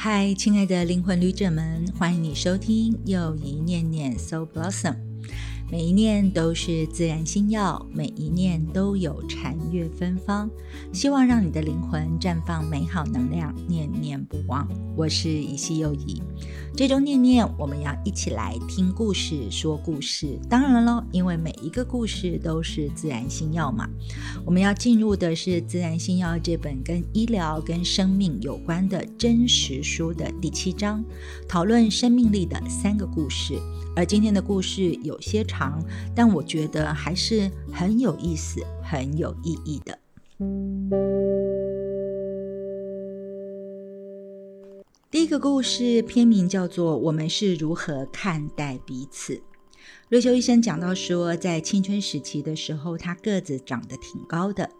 嗨，亲爱的灵魂旅者们，欢迎你收听又一念念 Soul Blossom。每一念都是自然心药，每一念都有禅悦芬芳。希望让你的灵魂绽放美好能量，念念不忘。我是怡西又一。这周念念，我们要一起来听故事，说故事。当然了，因为每一个故事都是自然心药嘛。我们要进入的是《自然心药》这本跟医疗、跟生命有关的真实书的第七章，讨论生命力的三个故事。而今天的故事有些长，但我觉得还是很有意思、很有意义的。第一个故事片名叫做《我们是如何看待彼此》。瑞秋医生讲到说，在青春时期的时候，他个子长得挺高的，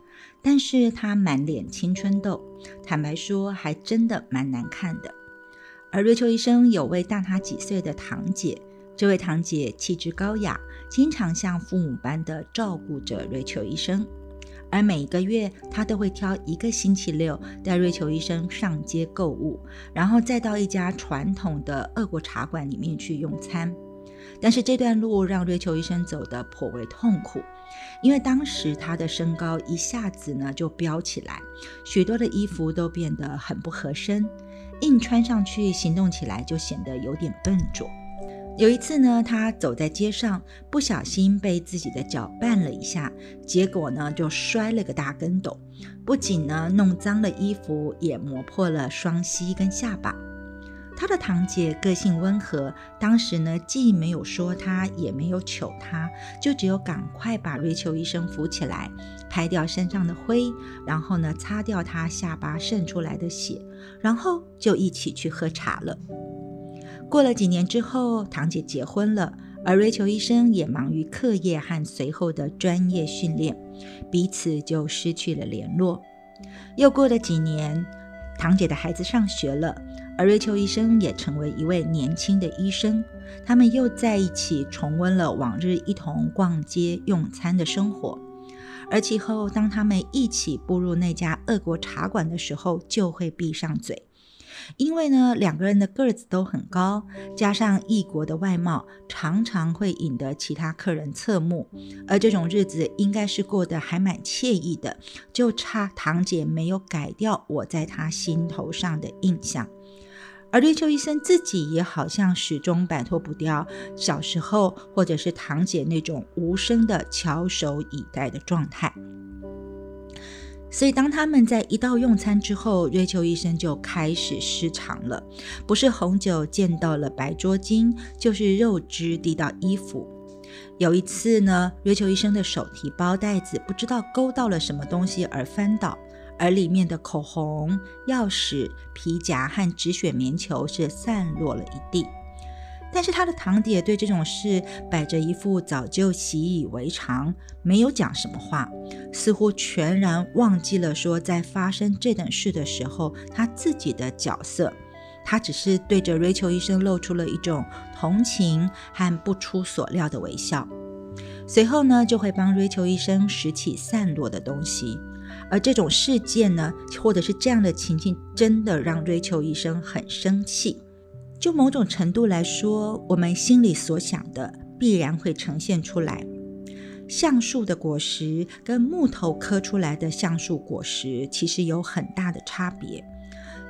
但是他满脸青春痘，坦白说，还真的蛮难看的。而瑞秋医生有位大他几岁的堂姐。这位堂姐气质高雅，经常像父母般的照顾着瑞秋医生，而每一个月，她都会挑一个星期六带瑞秋医生上街购物，然后再到一家传统的俄国茶馆里面去用餐。但是这段路让瑞秋医生走得颇为痛苦，因为当时她的身高一下子呢就飙起来，许多的衣服都变得很不合身，硬穿上去，行动起来就显得有点笨拙。有一次呢，他走在街上，不小心被自己的脚绊了一下，结果呢就摔了个大跟斗，不仅呢弄脏了衣服，也磨破了双膝跟下巴。他的堂姐个性温和，当时呢既没有说他，也没有求他，就只有赶快把瑞秋医生扶起来，拍掉身上的灰，然后呢擦掉他下巴渗出来的血，然后就一起去喝茶了。过了几年之后，堂姐结婚了，而瑞秋医生也忙于课业和随后的专业训练，彼此就失去了联络。又过了几年，堂姐的孩子上学了，而瑞秋医生也成为一位年轻的医生，他们又在一起重温了往日一同逛街用餐的生活。而其后，当他们一起步入那家俄国茶馆的时候，就会闭上嘴。因为呢，两个人的个子都很高，加上异国的外貌，常常会引得其他客人侧目。而这种日子应该是过得还蛮惬意的，就差堂姐没有改掉我在她心头上的印象。而瑞秋医生自己也好像始终摆脱不掉小时候或者是堂姐那种无声的翘首以待的状态。所以，当他们在一道用餐之后，瑞秋医生就开始失常了。不是红酒溅到了白桌巾，就是肉汁滴到衣服。有一次呢，瑞秋医生的手提包袋子不知道勾到了什么东西而翻倒，而里面的口红、钥匙、皮夹和止血棉球是散落了一地。但是他的堂姐对这种事摆着一副早就习以为常，没有讲什么话，似乎全然忘记了说在发生这等事的时候他自己的角色。他只是对着瑞秋医生露出了一种同情和不出所料的微笑，随后呢就会帮瑞秋医生拾起散落的东西。而这种事件呢，或者是这样的情境，真的让瑞秋医生很生气。就某种程度来说，我们心里所想的必然会呈现出来。橡树的果实跟木头刻出来的橡树果实其实有很大的差别，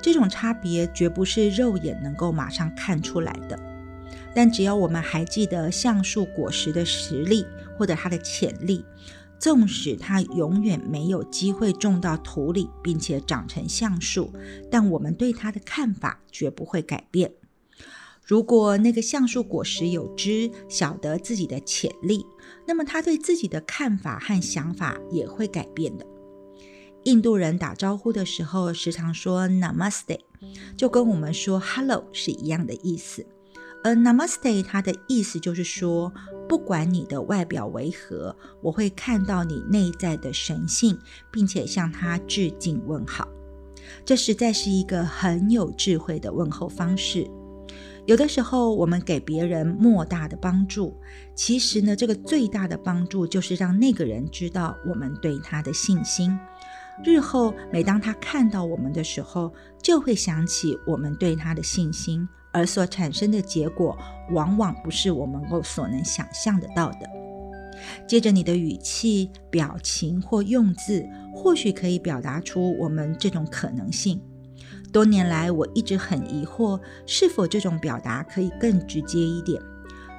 这种差别绝不是肉眼能够马上看出来的。但只要我们还记得橡树果实的实力或者它的潜力，纵使它永远没有机会种到土里并且长成橡树，但我们对它的看法绝不会改变。如果那个橡树果实有知，晓得自己的潜力，那么他对自己的看法和想法也会改变的。印度人打招呼的时候，时常说 Namaste，就跟我们说 Hello 是一样的意思。而 Namaste 它的意思就是说，不管你的外表为何，我会看到你内在的神性，并且向他致敬问好。这实在是一个很有智慧的问候方式。有的时候，我们给别人莫大的帮助，其实呢，这个最大的帮助就是让那个人知道我们对他的信心。日后每当他看到我们的时候，就会想起我们对他的信心，而所产生的结果，往往不是我们够所能想象得到的。接着，你的语气、表情或用字，或许可以表达出我们这种可能性。多年来，我一直很疑惑，是否这种表达可以更直接一点，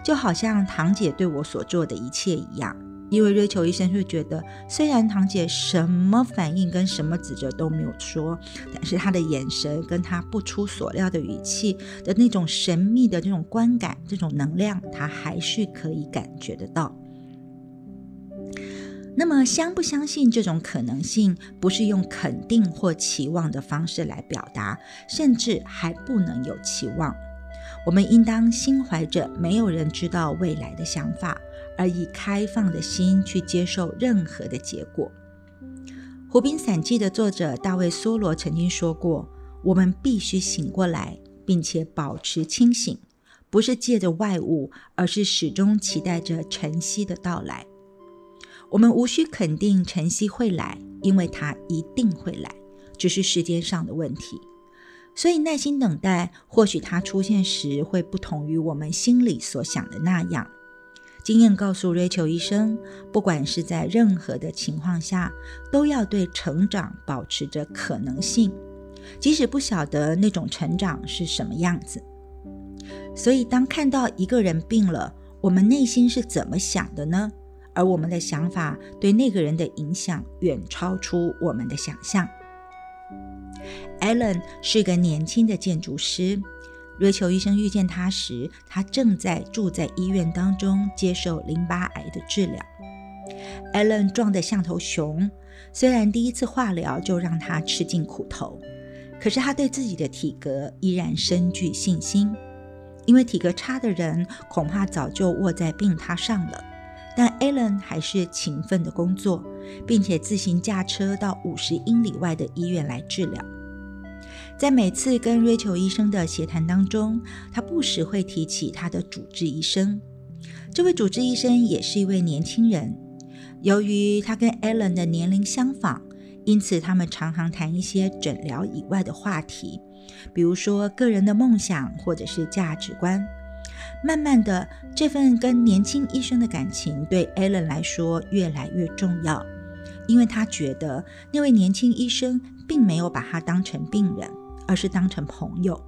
就好像堂姐对我所做的一切一样。因为瑞秋医生会觉得，虽然堂姐什么反应跟什么指责都没有说，但是她的眼神跟她不出所料的语气的那种神秘的这种观感、这种能量，她还是可以感觉得到。那么，相不相信这种可能性，不是用肯定或期望的方式来表达，甚至还不能有期望。我们应当心怀着没有人知道未来的想法，而以开放的心去接受任何的结果。《湖滨散记》的作者大卫·梭罗曾经说过：“我们必须醒过来，并且保持清醒，不是借着外物，而是始终期待着晨曦的到来。”我们无需肯定晨曦会来，因为它一定会来，只是时间上的问题。所以耐心等待，或许它出现时会不同于我们心里所想的那样。经验告诉瑞秋医生，不管是在任何的情况下，都要对成长保持着可能性，即使不晓得那种成长是什么样子。所以，当看到一个人病了，我们内心是怎么想的呢？而我们的想法对那个人的影响远超出我们的想象。Allen 是个年轻的建筑师。瑞秋医生遇见他时，他正在住在医院当中接受淋巴癌的治疗。Allen 壮得像头熊，虽然第一次化疗就让他吃尽苦头，可是他对自己的体格依然深具信心，因为体格差的人恐怕早就卧在病榻上了。但 Alan 还是勤奋的工作，并且自行驾车到五十英里外的医院来治疗。在每次跟 Rachel 医生的协谈当中，他不时会提起他的主治医生。这位主治医生也是一位年轻人。由于他跟 Alan 的年龄相仿，因此他们常常谈一些诊疗以外的话题，比如说个人的梦想或者是价值观。慢慢的，这份跟年轻医生的感情对 Allen 来说越来越重要，因为他觉得那位年轻医生并没有把他当成病人，而是当成朋友。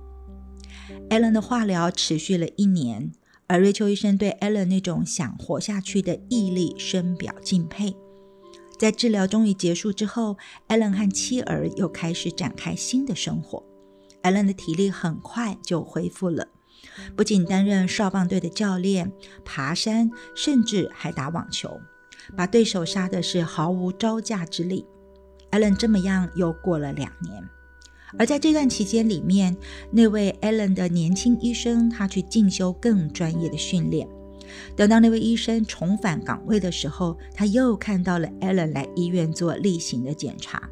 Allen 的化疗持续了一年，而瑞秋医生对 Allen 那种想活下去的毅力深表敬佩。在治疗终于结束之后，Allen 和妻儿又开始展开新的生活。Allen 的体力很快就恢复了。不仅担任少棒队的教练，爬山，甚至还打网球，把对手杀的是毫无招架之力。艾伦这么样又过了两年，而在这段期间里面，那位艾伦的年轻医生他去进修更专业的训练。等到那位医生重返岗位的时候，他又看到了艾伦来医院做例行的检查。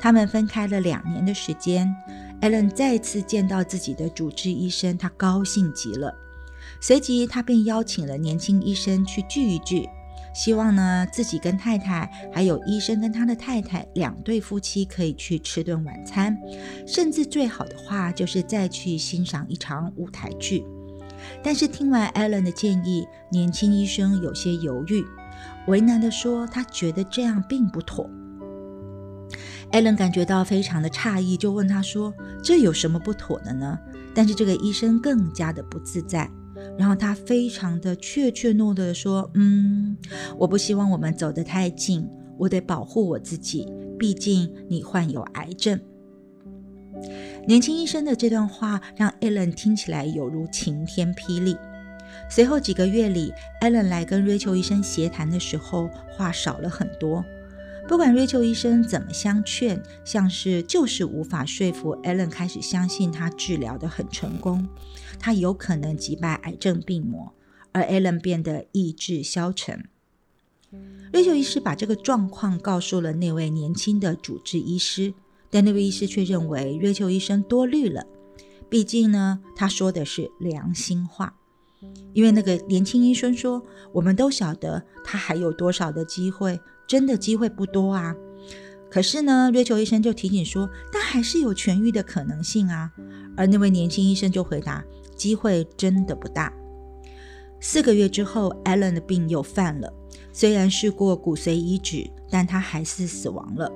他们分开了两年的时间。艾伦再次见到自己的主治医生，他高兴极了。随即，他便邀请了年轻医生去聚一聚，希望呢自己跟太太，还有医生跟他的太太两对夫妻可以去吃顿晚餐，甚至最好的话就是再去欣赏一场舞台剧。但是听完艾伦的建议，年轻医生有些犹豫，为难地说他觉得这样并不妥。艾伦感觉到非常的诧异，就问他说：“这有什么不妥的呢？”但是这个医生更加的不自在，然后他非常的怯怯懦的说：“嗯，我不希望我们走得太近，我得保护我自己，毕竟你患有癌症。”年轻医生的这段话让艾伦听起来有如晴天霹雳。随后几个月里，艾伦来跟瑞秋医生协谈的时候，话少了很多。不管瑞秋医生怎么相劝，像是就是无法说服艾伦开始相信他治疗的很成功，他有可能击败癌症病魔，而艾伦变得意志消沉。瑞秋医师把这个状况告诉了那位年轻的主治医师，但那位医师却认为瑞秋医生多虑了，毕竟呢，他说的是良心话。因为那个年轻医生说：“我们都晓得他还有多少的机会。”真的机会不多啊！可是呢，瑞秋医生就提醒说，但还是有痊愈的可能性啊。而那位年轻医生就回答，机会真的不大。四个月之后，Allen 的病又犯了，虽然试过骨髓移植，但他还是死亡了。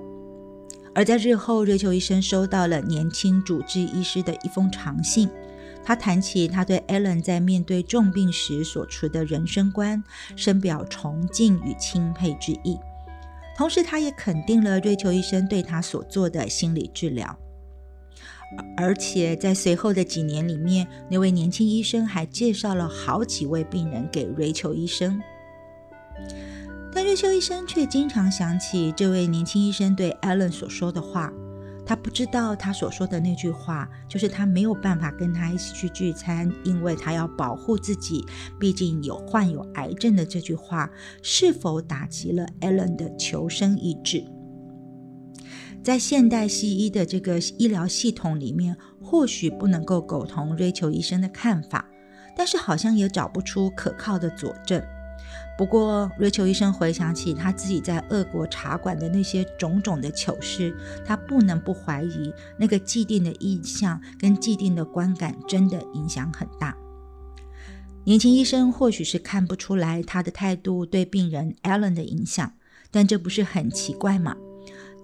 而在日后，瑞秋医生收到了年轻主治医师的一封长信。他谈起他对 Allen 在面对重病时所持的人生观，深表崇敬与钦佩之意。同时，他也肯定了瑞秋医生对他所做的心理治疗。而且，在随后的几年里面，那位年轻医生还介绍了好几位病人给瑞秋医生。但瑞秋医生却经常想起这位年轻医生对艾伦所说的话。他不知道他所说的那句话，就是他没有办法跟他一起去聚餐，因为他要保护自己，毕竟有患有癌症的这句话，是否打击了 Allen 的求生意志？在现代西医的这个医疗系统里面，或许不能够苟同瑞秋医生的看法，但是好像也找不出可靠的佐证。不过，瑞秋医生回想起他自己在俄国茶馆的那些种种的糗事，他不能不怀疑那个既定的印象跟既定的观感真的影响很大。年轻医生或许是看不出来他的态度对病人 Allen 的影响，但这不是很奇怪吗？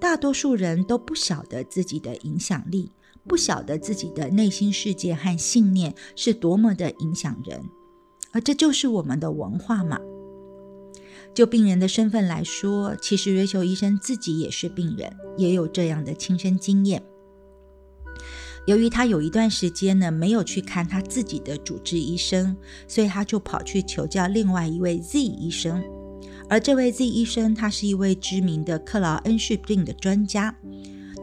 大多数人都不晓得自己的影响力，不晓得自己的内心世界和信念是多么的影响人，而这就是我们的文化嘛。就病人的身份来说，其实瑞秋医生自己也是病人，也有这样的亲身经验。由于他有一段时间呢没有去看他自己的主治医生，所以他就跑去求教另外一位 Z 医生。而这位 Z 医生，他是一位知名的克劳恩氏病的专家。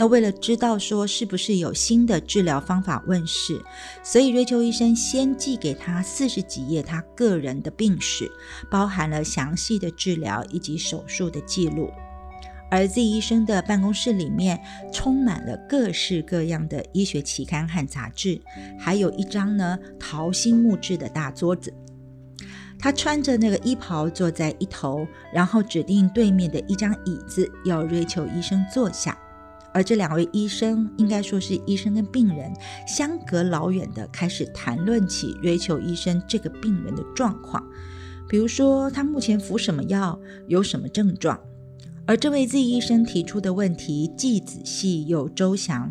那为了知道说是不是有新的治疗方法问世，所以瑞秋医生先寄给他四十几页他个人的病史，包含了详细的治疗以及手术的记录。而 Z 医生的办公室里面充满了各式各样的医学期刊和杂志，还有一张呢桃心木质的大桌子。他穿着那个衣袍坐在一头，然后指定对面的一张椅子要瑞秋医生坐下。而这两位医生，应该说是医生跟病人相隔老远的，开始谈论起瑞秋医生这个病人的状况，比如说他目前服什么药，有什么症状。而这位 Z 医生提出的问题既仔细又周详，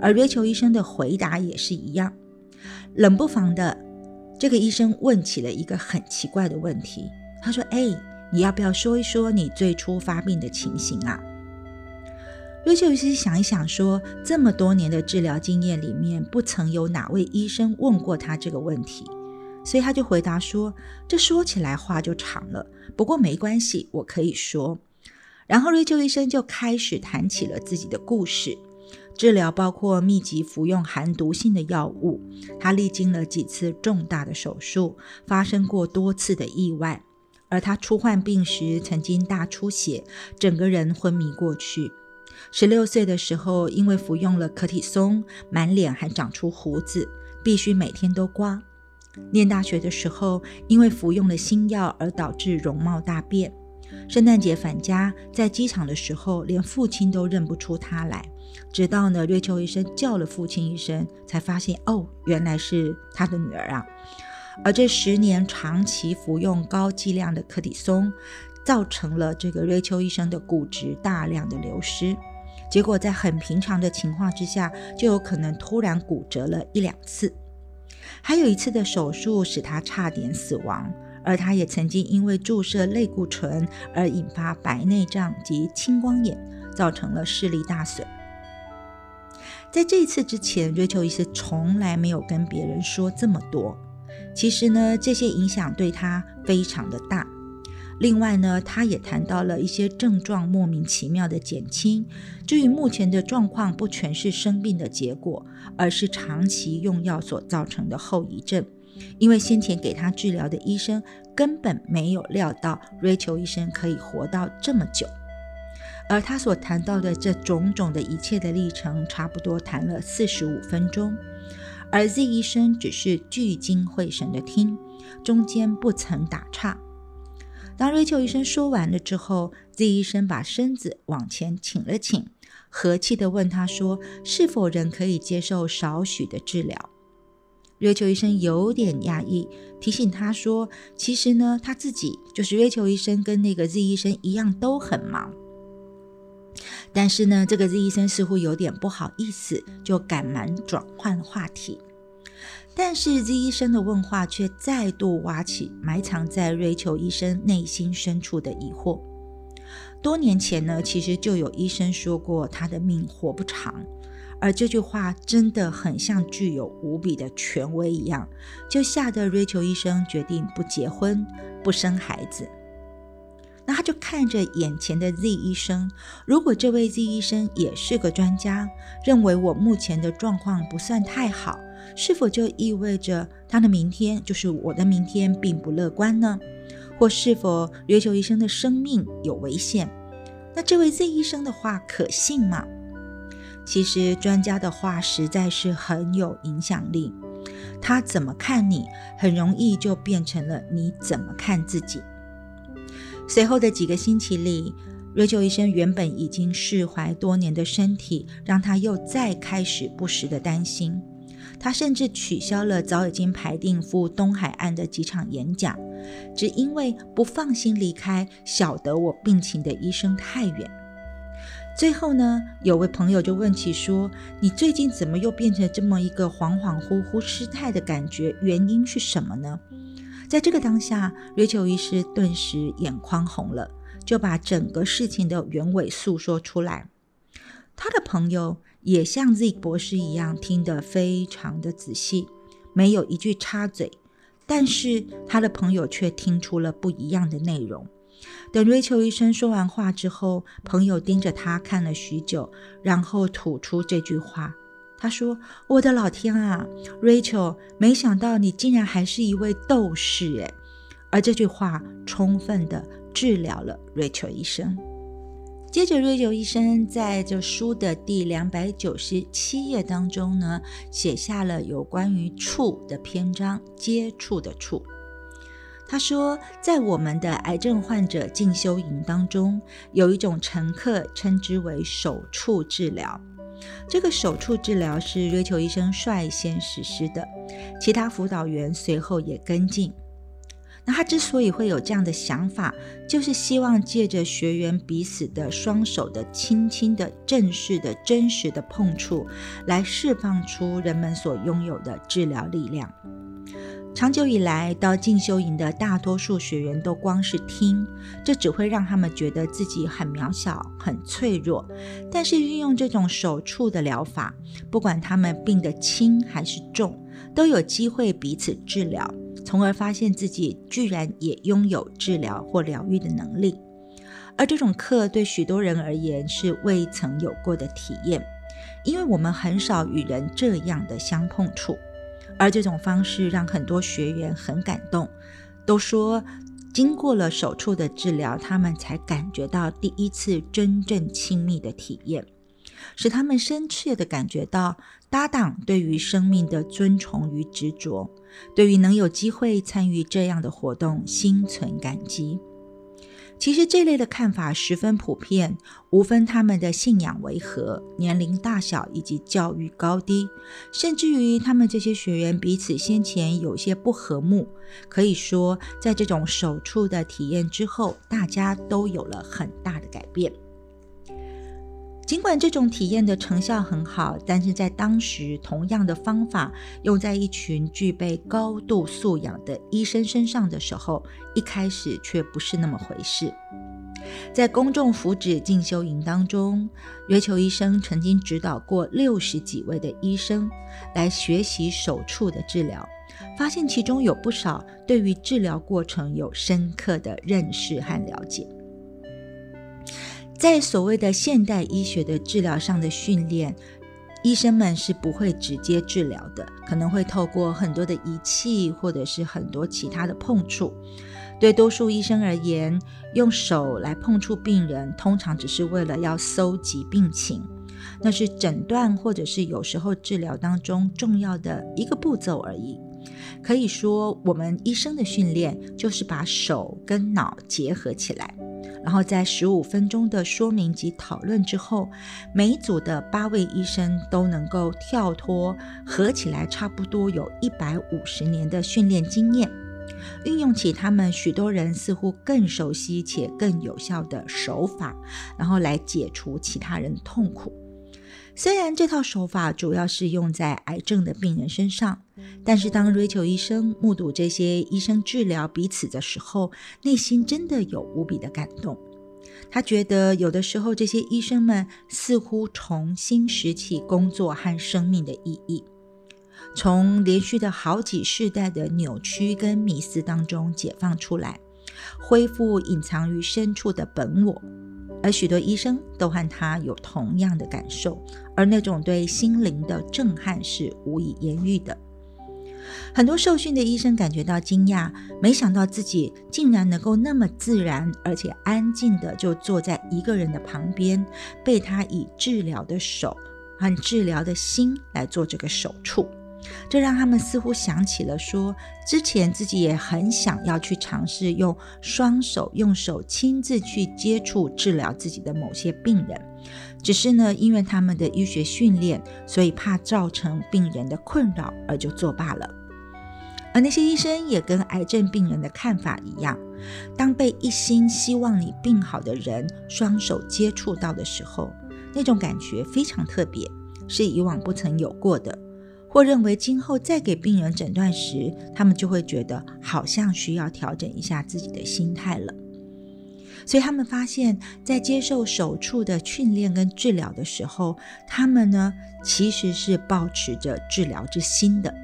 而瑞秋医生的回答也是一样。冷不防的，这个医生问起了一个很奇怪的问题，他说：“哎，你要不要说一说你最初发病的情形啊？”瑞秋医生想一想，说：“这么多年的治疗经验里面，不曾有哪位医生问过他这个问题，所以他就回答说：‘这说起来话就长了，不过没关系，我可以说。’然后瑞秋医生就开始谈起了自己的故事。治疗包括密集服用含毒性的药物，他历经了几次重大的手术，发生过多次的意外，而他初患病时曾经大出血，整个人昏迷过去。”十六岁的时候，因为服用了可体松，满脸还长出胡子，必须每天都刮。念大学的时候，因为服用了新药而导致容貌大变。圣诞节返家，在机场的时候，连父亲都认不出他来。直到呢，瑞秋医生叫了父亲一声，才发现哦，原来是他的女儿啊。而这十年长期服用高剂量的可体松，造成了这个瑞秋医生的骨质大量的流失。结果在很平常的情况之下，就有可能突然骨折了一两次。还有一次的手术使他差点死亡，而他也曾经因为注射类固醇而引发白内障及青光眼，造成了视力大损。在这一次之前，瑞秋医生从来没有跟别人说这么多。其实呢，这些影响对他非常的大。另外呢，他也谈到了一些症状莫名其妙的减轻。至于目前的状况，不全是生病的结果，而是长期用药所造成的后遗症。因为先前给他治疗的医生根本没有料到瑞秋医生可以活到这么久。而他所谈到的这种种的一切的历程，差不多谈了四十五分钟，而 Z 医生只是聚精会神的听，中间不曾打岔。当瑞秋医生说完了之后，Z 医生把身子往前倾了倾，和气地问他说：“是否仍可以接受少许的治疗？”瑞秋医生有点压抑，提醒他说：“其实呢，他自己就是瑞秋医生，跟那个 Z 医生一样都很忙。但是呢，这个 Z 医生似乎有点不好意思，就赶忙转换话题。但是 Z 医生的问话却再度挖起埋藏在瑞秋医生内心深处的疑惑。多年前呢，其实就有医生说过他的命活不长。”而这句话真的很像具有无比的权威一样，就吓得瑞秋医生决定不结婚、不生孩子。那他就看着眼前的 Z 医生，如果这位 Z 医生也是个专家，认为我目前的状况不算太好，是否就意味着他的明天就是我的明天并不乐观呢？或是否瑞秋医生的生命有危险？那这位 Z 医生的话可信吗？其实专家的话实在是很有影响力，他怎么看你，很容易就变成了你怎么看自己。随后的几个星期里，瑞秋医生原本已经释怀多年的身体，让他又再开始不时的担心。他甚至取消了早已经排定赴东海岸的几场演讲，只因为不放心离开晓得我病情的医生太远。最后呢，有位朋友就问起说：“你最近怎么又变成这么一个恍恍惚惚失态的感觉？原因是什么呢？”在这个当下，瑞秋医师顿时眼眶红了，就把整个事情的原委诉说出来。他的朋友也像 Z 博士一样，听得非常的仔细，没有一句插嘴。但是他的朋友却听出了不一样的内容。等瑞秋医生说完话之后，朋友盯着他看了许久，然后吐出这句话：“他说，我的老天啊，瑞秋，没想到你竟然还是一位斗士诶。而这句话充分的治疗了瑞秋医生。接着，瑞秋医生在这书的第两百九十七页当中呢，写下了有关于触的篇章，接触的触。他说，在我们的癌症患者进修营当中，有一种乘客称之为手触治疗。这个手触治疗是瑞秋医生率先实施的，其他辅导员随后也跟进。那他之所以会有这样的想法，就是希望借着学员彼此的双手的轻轻的、正式的、真实的碰触，来释放出人们所拥有的治疗力量。长久以来，到进修营的大多数学员都光是听，这只会让他们觉得自己很渺小、很脆弱。但是运用这种手触的疗法，不管他们病得轻还是重，都有机会彼此治疗，从而发现自己居然也拥有治疗或疗愈的能力。而这种课对许多人而言是未曾有过的体验，因为我们很少与人这样的相碰触。而这种方式让很多学员很感动，都说经过了手术的治疗，他们才感觉到第一次真正亲密的体验，使他们深切地感觉到搭档对于生命的尊崇与执着，对于能有机会参与这样的活动心存感激。其实这类的看法十分普遍，无分他们的信仰为何、年龄大小以及教育高低，甚至于他们这些学员彼此先前有些不和睦。可以说，在这种手触的体验之后，大家都有了很大的改变。尽管这种体验的成效很好，但是在当时，同样的方法用在一群具备高度素养的医生身上的时候，一开始却不是那么回事。在公众福祉进修营当中，约球医生曾经指导过六十几位的医生来学习手术的治疗，发现其中有不少对于治疗过程有深刻的认识和了解。在所谓的现代医学的治疗上的训练，医生们是不会直接治疗的，可能会透过很多的仪器或者是很多其他的碰触。对多数医生而言，用手来碰触病人，通常只是为了要搜集病情，那是诊断或者是有时候治疗当中重要的一个步骤而已。可以说，我们医生的训练就是把手跟脑结合起来。然后在十五分钟的说明及讨论之后，每组的八位医生都能够跳脱合起来差不多有一百五十年的训练经验，运用起他们许多人似乎更熟悉且更有效的手法，然后来解除其他人痛苦。虽然这套手法主要是用在癌症的病人身上，但是当瑞秋医生目睹这些医生治疗彼此的时候，内心真的有无比的感动。他觉得有的时候这些医生们似乎重新拾起工作和生命的意义，从连续的好几世代的扭曲跟迷思当中解放出来，恢复隐藏于深处的本我。而许多医生都和他有同样的感受，而那种对心灵的震撼是无以言喻的。很多受训的医生感觉到惊讶，没想到自己竟然能够那么自然而且安静的就坐在一个人的旁边，被他以治疗的手和治疗的心来做这个手触。这让他们似乎想起了说，之前自己也很想要去尝试用双手用手亲自去接触治疗自己的某些病人，只是呢，因为他们的医学训练，所以怕造成病人的困扰而就作罢了。而那些医生也跟癌症病人的看法一样，当被一心希望你病好的人双手接触到的时候，那种感觉非常特别，是以往不曾有过的。或认为今后再给病人诊断时，他们就会觉得好像需要调整一下自己的心态了。所以他们发现，在接受手术的训练跟治疗的时候，他们呢其实是保持着治疗之心的。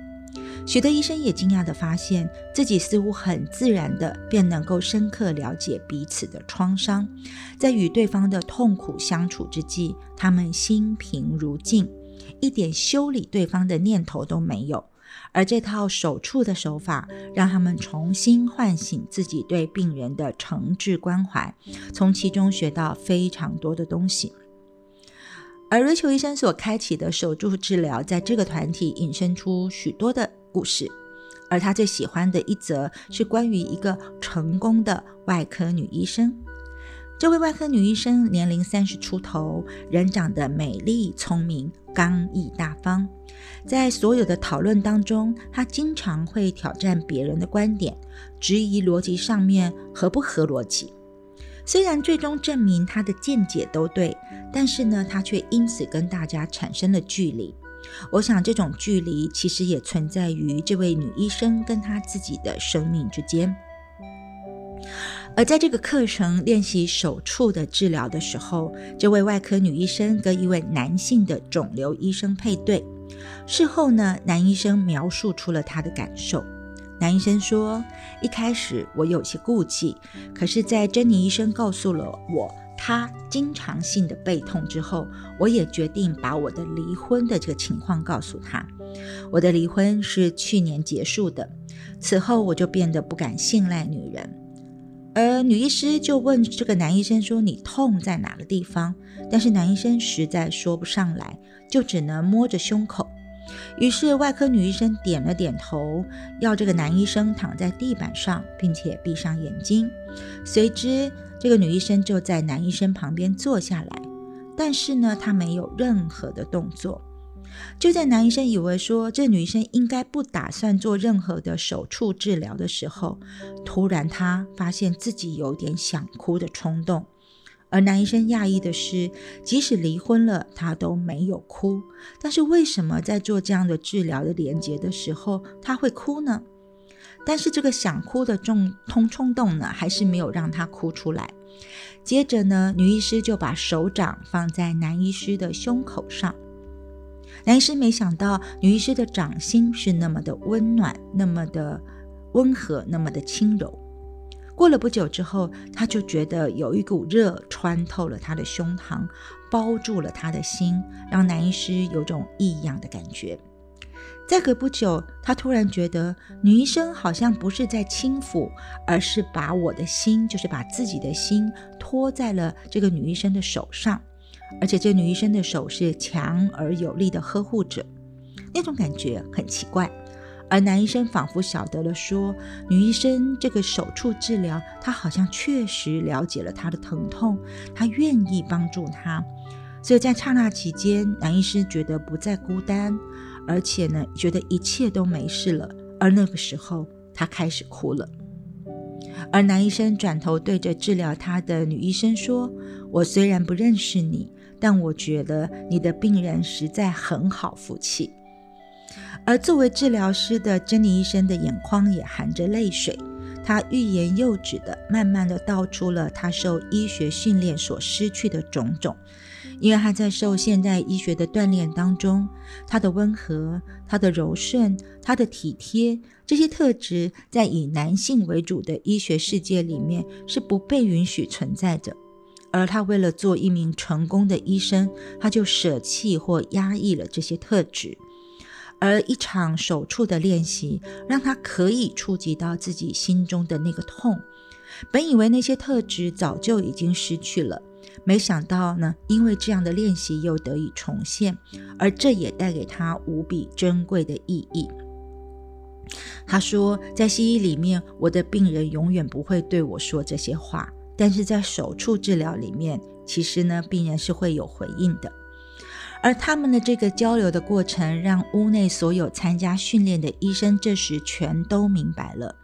许多医生也惊讶地发现自己似乎很自然的便能够深刻了解彼此的创伤，在与对方的痛苦相处之际，他们心平如镜。一点修理对方的念头都没有，而这套手触的手法让他们重新唤醒自己对病人的诚挚关怀，从其中学到非常多的东西。而瑞秋医生所开启的手术治疗，在这个团体引申出许多的故事，而他最喜欢的一则是关于一个成功的外科女医生。这位外科女医生年龄三十出头，人长得美丽、聪明、刚毅大方。在所有的讨论当中，他经常会挑战别人的观点，质疑逻辑上面合不合逻辑。虽然最终证明他的见解都对，但是呢，他却因此跟大家产生了距离。我想，这种距离其实也存在于这位女医生跟她自己的生命之间。而在这个课程练习手触的治疗的时候，这位外科女医生跟一位男性的肿瘤医生配对。事后呢，男医生描述出了他的感受。男医生说：“一开始我有些顾忌，可是，在珍妮医生告诉了我他经常性的背痛之后，我也决定把我的离婚的这个情况告诉他。我的离婚是去年结束的，此后我就变得不敢信赖女人。”而女医师就问这个男医生说：“你痛在哪个地方？”但是男医生实在说不上来，就只能摸着胸口。于是外科女医生点了点头，要这个男医生躺在地板上，并且闭上眼睛。随之，这个女医生就在男医生旁边坐下来，但是呢，她没有任何的动作。就在男医生以为说这女生应该不打算做任何的手术治疗的时候，突然他发现自己有点想哭的冲动。而男医生讶异的是，即使离婚了，他都没有哭。但是为什么在做这样的治疗的连接的时候他会哭呢？但是这个想哭的重通冲动呢，还是没有让他哭出来。接着呢，女医师就把手掌放在男医师的胸口上。男医师没想到女医师的掌心是那么的温暖，那么的温和，那么的轻柔。过了不久之后，他就觉得有一股热穿透了他的胸膛，包住了他的心，让男医师有种异样的感觉。再隔不久，他突然觉得女医生好像不是在轻抚，而是把我的心，就是把自己的心托在了这个女医生的手上。而且这女医生的手是强而有力的呵护着，那种感觉很奇怪。而男医生仿佛晓得了，说女医生这个手术治疗，他好像确实了解了她的疼痛，他愿意帮助她。所以在刹那期间，男医师觉得不再孤单，而且呢，觉得一切都没事了。而那个时候，他开始哭了。而男医生转头对着治疗他的女医生说：“我虽然不认识你，但我觉得你的病人实在很好福气。”而作为治疗师的珍妮医生的眼眶也含着泪水，她欲言又止的，慢慢的道出了她受医学训练所失去的种种。因为她在受现代医学的锻炼当中，她的温和、她的柔顺、她的体贴，这些特质在以男性为主的医学世界里面是不被允许存在的。而他为了做一名成功的医生，他就舍弃或压抑了这些特质。而一场手术的练习，让他可以触及到自己心中的那个痛。本以为那些特质早就已经失去了，没想到呢，因为这样的练习又得以重现，而这也带给他无比珍贵的意义。他说，在西医里面，我的病人永远不会对我说这些话，但是在手术治疗里面，其实呢，病人是会有回应的。而他们的这个交流的过程，让屋内所有参加训练的医生这时全都明白了，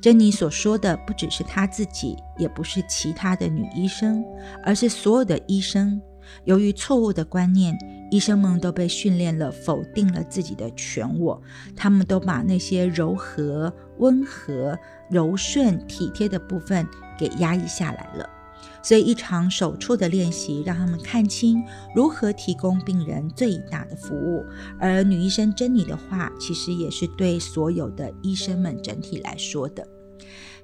珍妮所说的不只是她自己，也不是其他的女医生，而是所有的医生。由于错误的观念，医生们都被训练了，否定了自己的全我，他们都把那些柔和、温和、柔顺、体贴的部分给压抑下来了。所以，一场手术的练习让他们看清如何提供病人最大的服务。而女医生珍妮的话，其实也是对所有的医生们整体来说的。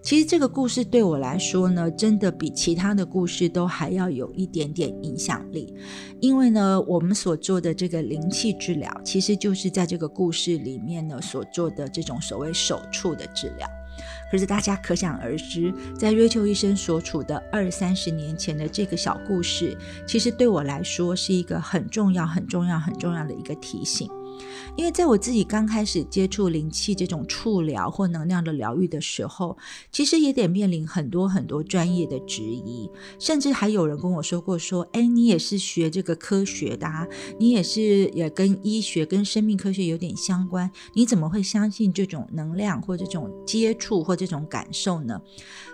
其实这个故事对我来说呢，真的比其他的故事都还要有一点点影响力。因为呢，我们所做的这个灵气治疗，其实就是在这个故事里面呢所做的这种所谓手术的治疗。可是大家可想而知，在瑞秋医生所处的二三十年前的这个小故事，其实对我来说是一个很重要、很重要、很重要的一个提醒。因为在我自己刚开始接触灵气这种触疗或能量的疗愈的时候，其实也得面临很多很多专业的质疑，甚至还有人跟我说过说：“哎，你也是学这个科学的，你也是也跟医学、跟生命科学有点相关，你怎么会相信这种能量或这种接触或这种感受呢？”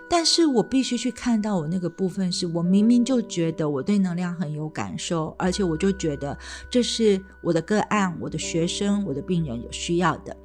但是我必须去看到我那个部分，是我明明就觉得我对能量很有感受，而且我就觉得这是我的个案、我的学学生、我的病人有需要的。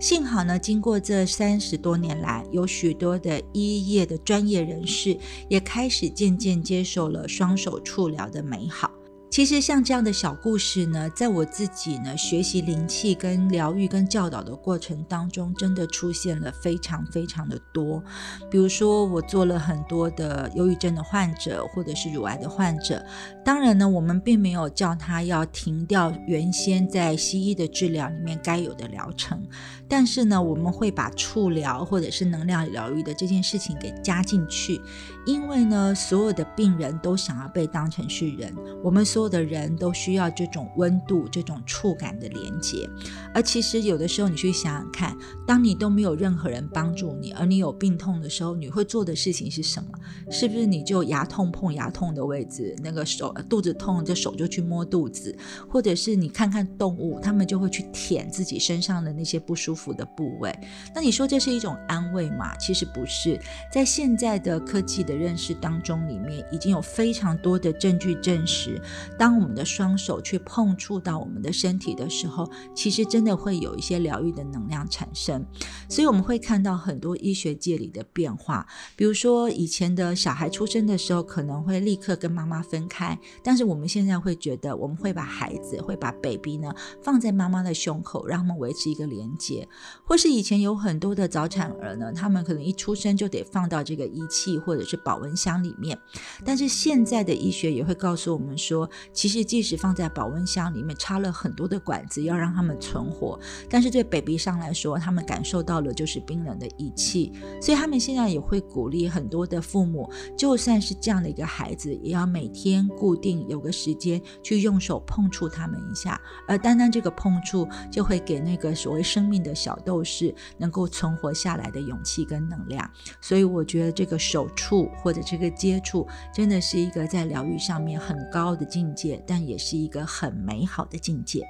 幸好呢，经过这三十多年来，有许多的医业的专业人士也开始渐渐接受了双手触疗的美好。其实像这样的小故事呢，在我自己呢学习灵气、跟疗愈、跟教导的过程当中，真的出现了非常非常的多。比如说，我做了很多的忧郁症的患者，或者是乳癌的患者。当然呢，我们并没有叫他要停掉原先在西医的治疗里面该有的疗程，但是呢，我们会把触疗或者是能量疗愈的这件事情给加进去，因为呢，所有的病人都想要被当成是人，我们所有。的人都需要这种温度、这种触感的连接，而其实有的时候，你去想想看，当你都没有任何人帮助你，而你有病痛的时候，你会做的事情是什么？是不是你就牙痛碰牙痛的位置，那个手肚子痛，这手就去摸肚子，或者是你看看动物，他们就会去舔自己身上的那些不舒服的部位。那你说这是一种安慰吗？其实不是，在现在的科技的认识当中，里面已经有非常多的证据证实。当我们的双手去碰触到我们的身体的时候，其实真的会有一些疗愈的能量产生。所以我们会看到很多医学界里的变化，比如说以前的小孩出生的时候可能会立刻跟妈妈分开，但是我们现在会觉得我们会把孩子会把 baby 呢放在妈妈的胸口，让他们维持一个连接。或是以前有很多的早产儿呢，他们可能一出生就得放到这个仪器或者是保温箱里面，但是现在的医学也会告诉我们说。其实即使放在保温箱里面插了很多的管子，要让他们存活，但是对 baby 上来说，他们感受到了就是冰冷的仪器，所以他们现在也会鼓励很多的父母，就算是这样的一个孩子，也要每天固定有个时间去用手碰触他们一下，而单单这个碰触就会给那个所谓生命的小斗士能够存活下来的勇气跟能量。所以我觉得这个手触或者这个接触，真的是一个在疗愈上面很高的境界，但也是一个很美好的境界。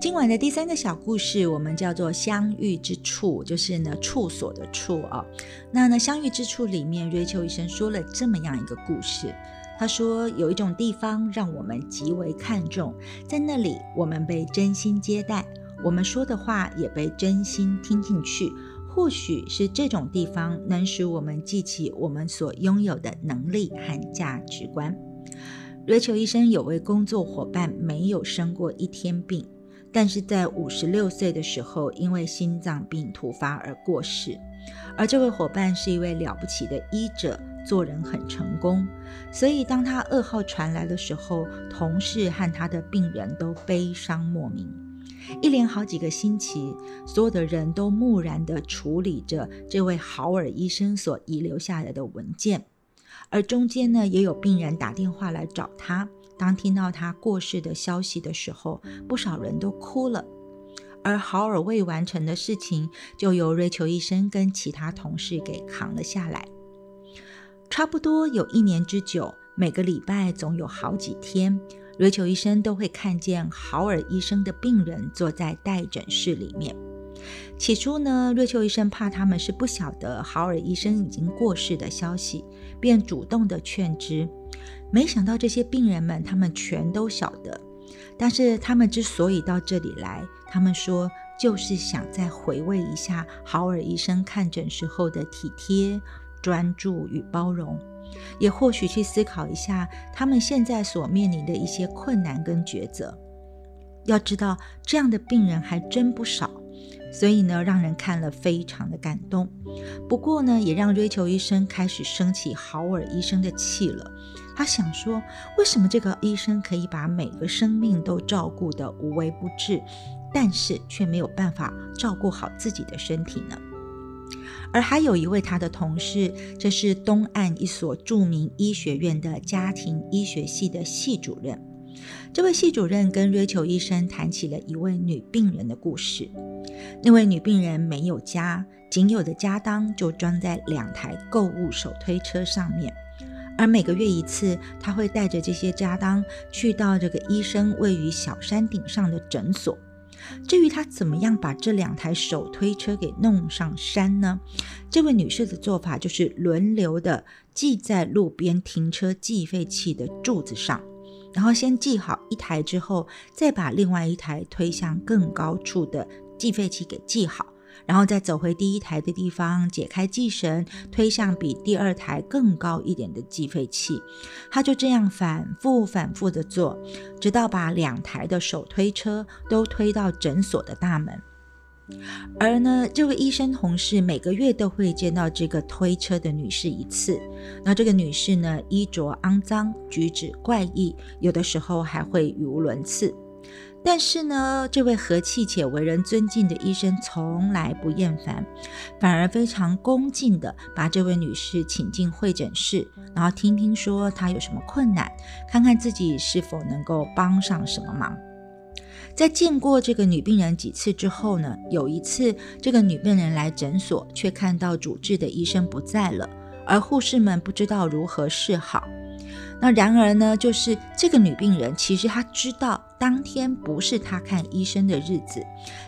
今晚的第三个小故事，我们叫做相遇之处，就是呢处所的处啊。那呢相遇之处里面，瑞秋医生说了这么样一个故事。他说有一种地方让我们极为看重，在那里我们被真心接待，我们说的话也被真心听进去。或许是这种地方能使我们记起我们所拥有的能力和价值观。瑞秋医生有位工作伙伴没有生过一天病，但是在五十六岁的时候因为心脏病突发而过世。而这位伙伴是一位了不起的医者，做人很成功，所以当他噩耗传来的时候，同事和他的病人都悲伤莫名。一连好几个星期，所有的人都木然地处理着这位豪尔医生所遗留下来的文件，而中间呢，也有病人打电话来找他。当听到他过世的消息的时候，不少人都哭了。而豪尔未完成的事情，就由瑞秋医生跟其他同事给扛了下来。差不多有一年之久，每个礼拜总有好几天。瑞秋医生都会看见豪尔医生的病人坐在待诊室里面。起初呢，瑞秋医生怕他们是不晓得豪尔医生已经过世的消息，便主动的劝之。没想到这些病人们，他们全都晓得。但是他们之所以到这里来，他们说就是想再回味一下豪尔医生看诊时候的体贴、专注与包容。也或许去思考一下他们现在所面临的一些困难跟抉择。要知道，这样的病人还真不少，所以呢，让人看了非常的感动。不过呢，也让瑞秋医生开始生起豪尔医生的气了。他想说，为什么这个医生可以把每个生命都照顾得无微不至，但是却没有办法照顾好自己的身体呢？而还有一位他的同事，这是东岸一所著名医学院的家庭医学系的系主任。这位系主任跟瑞秋医生谈起了一位女病人的故事。那位女病人没有家，仅有的家当就装在两台购物手推车上面，而每个月一次，她会带着这些家当去到这个医生位于小山顶上的诊所。至于他怎么样把这两台手推车给弄上山呢？这位女士的做法就是轮流的系在路边停车计费器的柱子上，然后先系好一台之后，再把另外一台推向更高处的计费器给系好。然后再走回第一台的地方，解开系绳，推向比第二台更高一点的计费器。他就这样反复反复的做，直到把两台的手推车都推到诊所的大门。而呢，这位医生同事每个月都会见到这个推车的女士一次。那这个女士呢，衣着肮脏，举止怪异，有的时候还会语无伦次。但是呢，这位和气且为人尊敬的医生从来不厌烦，反而非常恭敬地把这位女士请进会诊室，然后听听说她有什么困难，看看自己是否能够帮上什么忙。在见过这个女病人几次之后呢，有一次这个女病人来诊所，却看到主治的医生不在了，而护士们不知道如何是好。那然而呢，就是这个女病人，其实她知道当天不是她看医生的日子，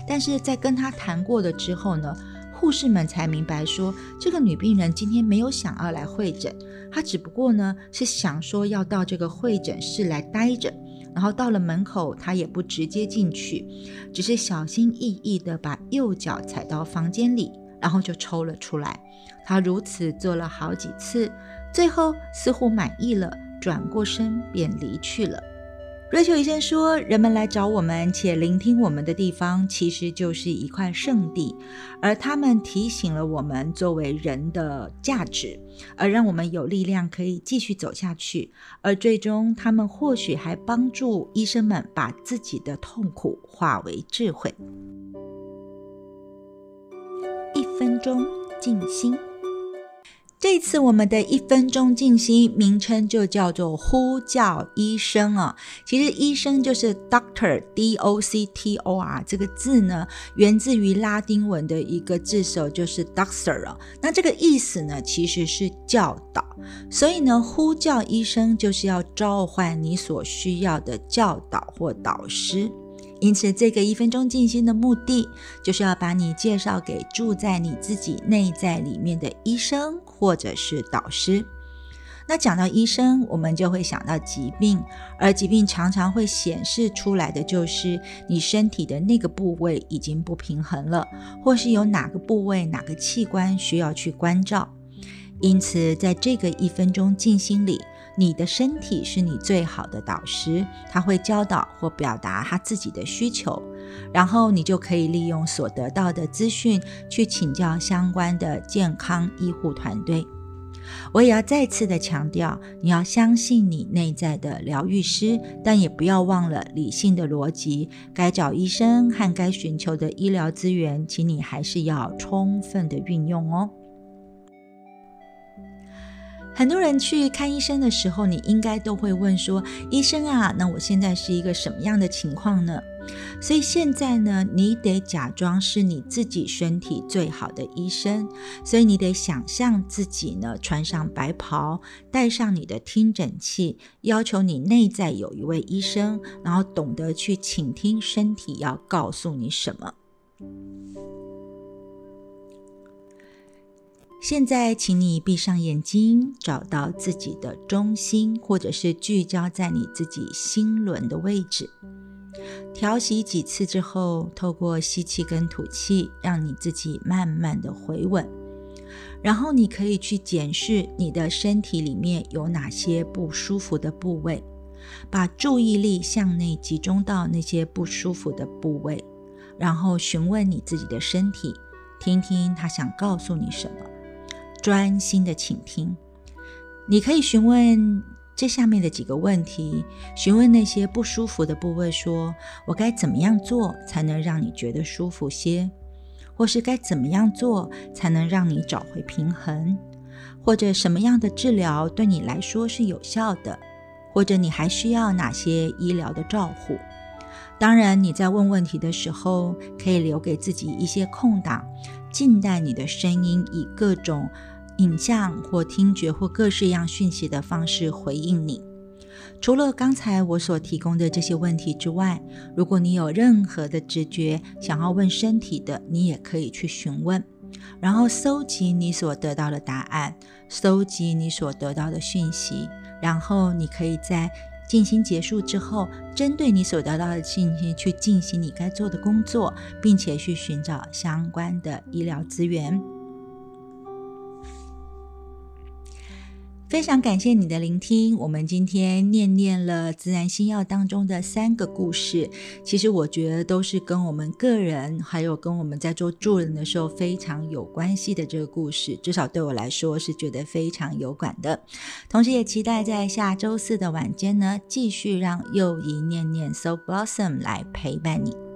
但是在跟她谈过了之后呢，护士们才明白说，这个女病人今天没有想要来会诊，她只不过呢是想说要到这个会诊室来待着，然后到了门口，她也不直接进去，只是小心翼翼地把右脚踩到房间里，然后就抽了出来。她如此做了好几次，最后似乎满意了。转过身便离去了。瑞秋医生说：“人们来找我们且聆听我们的地方，其实就是一块圣地，而他们提醒了我们作为人的价值，而让我们有力量可以继续走下去。而最终，他们或许还帮助医生们把自己的痛苦化为智慧。”一分钟静心。这次我们的一分钟静心名称就叫做呼叫医生啊。其实医生就是 doctor，d o c t o r 这个字呢，源自于拉丁文的一个字首，就是 doctor 啊。那这个意思呢，其实是教导。所以呢，呼叫医生就是要召唤你所需要的教导或导师。因此，这个一分钟静心的目的，就是要把你介绍给住在你自己内在里面的医生或者是导师。那讲到医生，我们就会想到疾病，而疾病常常会显示出来的就是你身体的那个部位已经不平衡了，或是有哪个部位、哪个器官需要去关照。因此，在这个一分钟静心里。你的身体是你最好的导师，他会教导或表达他自己的需求，然后你就可以利用所得到的资讯去请教相关的健康医护团队。我也要再次的强调，你要相信你内在的疗愈师，但也不要忘了理性的逻辑。该找医生和该寻求的医疗资源，请你还是要充分的运用哦。很多人去看医生的时候，你应该都会问说：“医生啊，那我现在是一个什么样的情况呢？”所以现在呢，你得假装是你自己身体最好的医生，所以你得想象自己呢穿上白袍，戴上你的听诊器，要求你内在有一位医生，然后懂得去倾听身体要告诉你什么。现在，请你闭上眼睛，找到自己的中心，或者是聚焦在你自己心轮的位置。调息几次之后，透过吸气跟吐气，让你自己慢慢的回稳。然后，你可以去检视你的身体里面有哪些不舒服的部位，把注意力向内集中到那些不舒服的部位，然后询问你自己的身体，听听他想告诉你什么。专心的倾听，你可以询问这下面的几个问题：询问那些不舒服的部位，说我该怎么样做才能让你觉得舒服些？或是该怎么样做才能让你找回平衡？或者什么样的治疗对你来说是有效的？或者你还需要哪些医疗的照护？当然，你在问问题的时候，可以留给自己一些空档，静待你的声音以各种。影像或听觉或各式样讯息的方式回应你。除了刚才我所提供的这些问题之外，如果你有任何的直觉想要问身体的，你也可以去询问，然后搜集你所得到的答案，搜集你所得到的讯息，然后你可以在进行结束之后，针对你所得到的信息去进行你该做的工作，并且去寻找相关的医疗资源。非常感谢你的聆听。我们今天念念了《自然星耀》当中的三个故事，其实我觉得都是跟我们个人，还有跟我们在做助人的时候非常有关系的这个故事。至少对我来说是觉得非常有感的。同时也期待在下周四的晚间呢，继续让又一念念 So Blossom 来陪伴你。